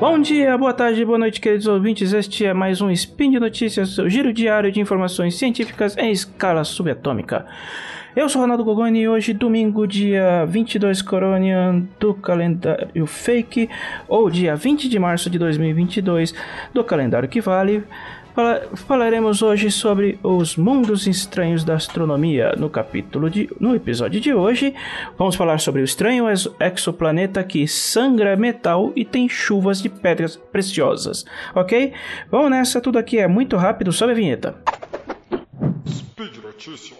Bom dia, boa tarde, boa noite, queridos ouvintes. Este é mais um Spin de Notícias, seu giro diário de informações científicas em escala subatômica. Eu sou Ronaldo Gogoni e hoje, domingo, dia 22 Coronian do calendário fake, ou dia 20 de março de 2022 do calendário que vale, falaremos hoje sobre os mundos estranhos da astronomia. No capítulo de, no episódio de hoje, vamos falar sobre o estranho exoplaneta que sangra metal e tem chuvas de pedras preciosas. Ok? Vamos nessa, tudo aqui é muito rápido, sobe a vinheta. Speed Notícias.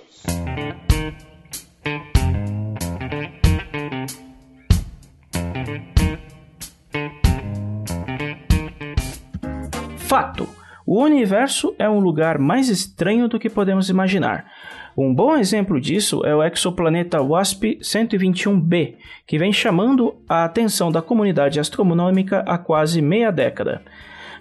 Fato. O universo é um lugar mais estranho do que podemos imaginar. Um bom exemplo disso é o exoplaneta WASP-121b, que vem chamando a atenção da comunidade astronômica há quase meia década.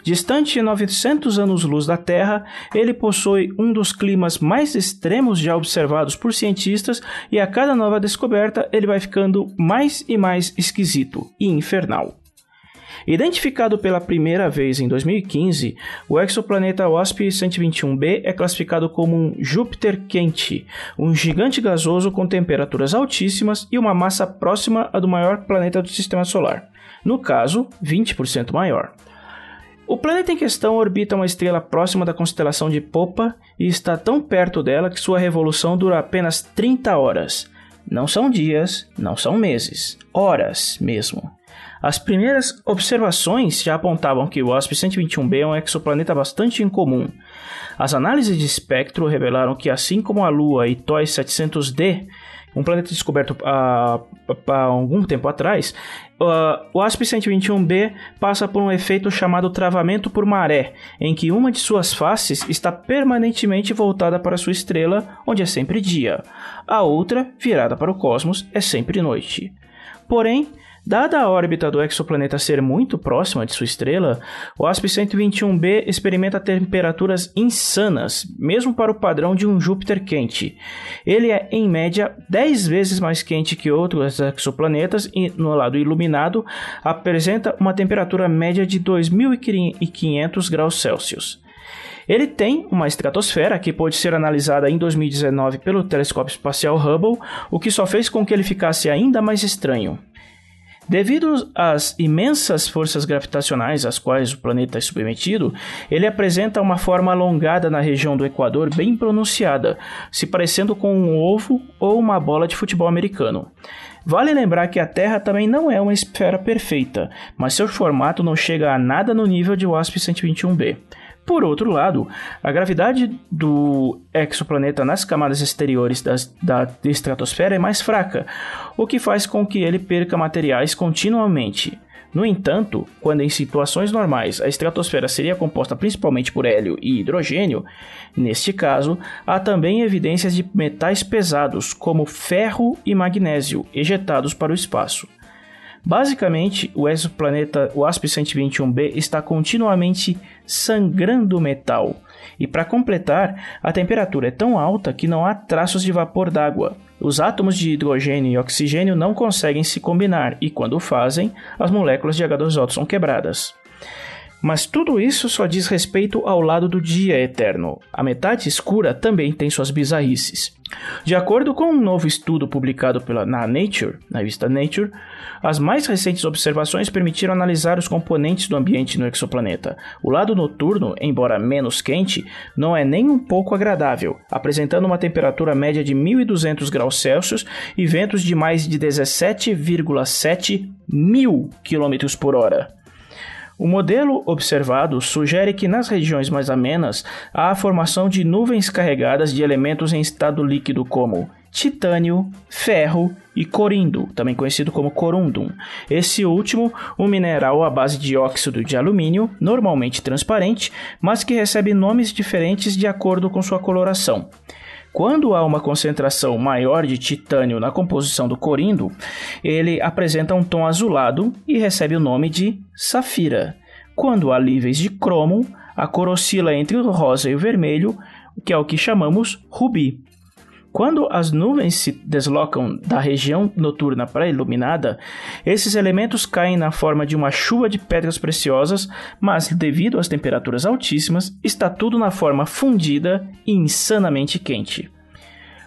Distante 900 anos-luz da Terra, ele possui um dos climas mais extremos já observados por cientistas e a cada nova descoberta ele vai ficando mais e mais esquisito e infernal. Identificado pela primeira vez em 2015, o exoplaneta WASP-121b é classificado como um Júpiter quente, um gigante gasoso com temperaturas altíssimas e uma massa próxima à do maior planeta do Sistema Solar, no caso, 20% maior. O planeta em questão orbita uma estrela próxima da constelação de Popa e está tão perto dela que sua revolução dura apenas 30 horas. Não são dias, não são meses, horas mesmo. As primeiras observações já apontavam que o WASP-121b é um exoplaneta bastante incomum. As análises de espectro revelaram que, assim como a Lua e TOI 700d, um planeta descoberto há, algum tempo atrás, uh, o WASP-121b passa por um efeito chamado travamento por maré, em que uma de suas faces está permanentemente voltada para sua estrela, onde é sempre dia. A outra, virada para o cosmos, é sempre noite. Porém, Dada a órbita do exoplaneta ser muito próxima de sua estrela, o ASP-121b experimenta temperaturas insanas, mesmo para o padrão de um Júpiter quente. Ele é, em média, 10 vezes mais quente que outros exoplanetas e, no lado iluminado, apresenta uma temperatura média de 2.500 graus Celsius. Ele tem uma estratosfera que pode ser analisada em 2019 pelo telescópio espacial Hubble, o que só fez com que ele ficasse ainda mais estranho. Devido às imensas forças gravitacionais às quais o planeta é submetido, ele apresenta uma forma alongada na região do Equador bem pronunciada, se parecendo com um ovo ou uma bola de futebol americano. Vale lembrar que a Terra também não é uma esfera perfeita, mas seu formato não chega a nada no nível de WASP-121b. Por outro lado, a gravidade do exoplaneta nas camadas exteriores das, da estratosfera é mais fraca, o que faz com que ele perca materiais continuamente. No entanto, quando em situações normais a estratosfera seria composta principalmente por hélio e hidrogênio, neste caso, há também evidências de metais pesados como ferro e magnésio ejetados para o espaço. Basicamente, o exoplaneta WASP-121b está continuamente sangrando metal, e para completar, a temperatura é tão alta que não há traços de vapor d'água. Os átomos de hidrogênio e oxigênio não conseguem se combinar e, quando fazem, as moléculas de H2O são quebradas. Mas tudo isso só diz respeito ao lado do dia eterno. A metade escura também tem suas bizarrices. De acordo com um novo estudo publicado pela, na Nature, na revista Nature, as mais recentes observações permitiram analisar os componentes do ambiente no exoplaneta. O lado noturno, embora menos quente, não é nem um pouco agradável, apresentando uma temperatura média de 1200 graus Celsius e ventos de mais de 17,7 mil km por hora. O modelo observado sugere que nas regiões mais amenas há a formação de nuvens carregadas de elementos em estado líquido como titânio, ferro e corindo, também conhecido como corundum. Esse último, um mineral à base de óxido de alumínio, normalmente transparente, mas que recebe nomes diferentes de acordo com sua coloração. Quando há uma concentração maior de titânio na composição do corindo, ele apresenta um tom azulado e recebe o nome de safira. Quando há níveis de cromo, a cor oscila entre o rosa e o vermelho, que é o que chamamos rubi. Quando as nuvens se deslocam da região noturna para a iluminada, esses elementos caem na forma de uma chuva de pedras preciosas, mas devido às temperaturas altíssimas, está tudo na forma fundida e insanamente quente.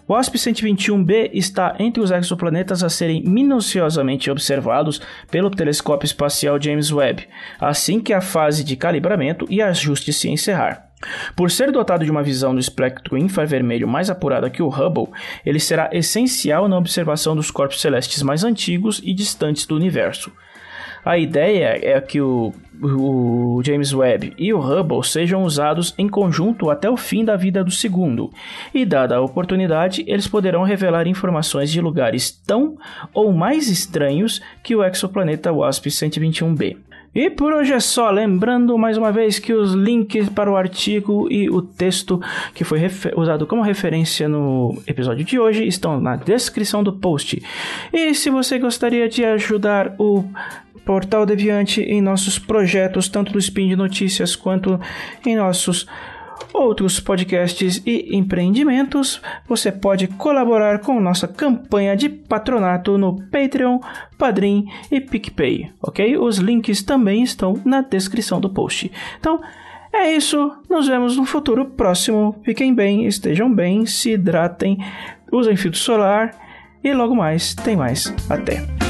O WASP-121b está entre os exoplanetas a serem minuciosamente observados pelo telescópio espacial James Webb, assim que a fase de calibramento e ajuste se encerrar. Por ser dotado de uma visão do espectro infravermelho mais apurada que o Hubble, ele será essencial na observação dos corpos celestes mais antigos e distantes do universo. A ideia é que o, o, James Webb e o Hubble sejam usados em conjunto até o fim da vida do segundo, e dada a oportunidade, eles poderão revelar informações de lugares tão ou mais estranhos que o exoplaneta WASP-121b. E por hoje é só, lembrando mais uma vez que os links para o artigo e o texto que foi usado como referência no episódio de hoje estão na descrição do post. E se você gostaria de ajudar o Portal Deviante em nossos projetos, tanto do Spin de Notícias quanto em nossos outros podcasts e empreendimentos, você pode colaborar com nossa campanha de patronato no Patreon, Padrim e PicPay, ok? Os links também estão na descrição do post. Então, é isso, nos vemos no futuro próximo. Fiquem bem, estejam bem, se hidratem, usem filtro solar e logo mais tem mais. Até!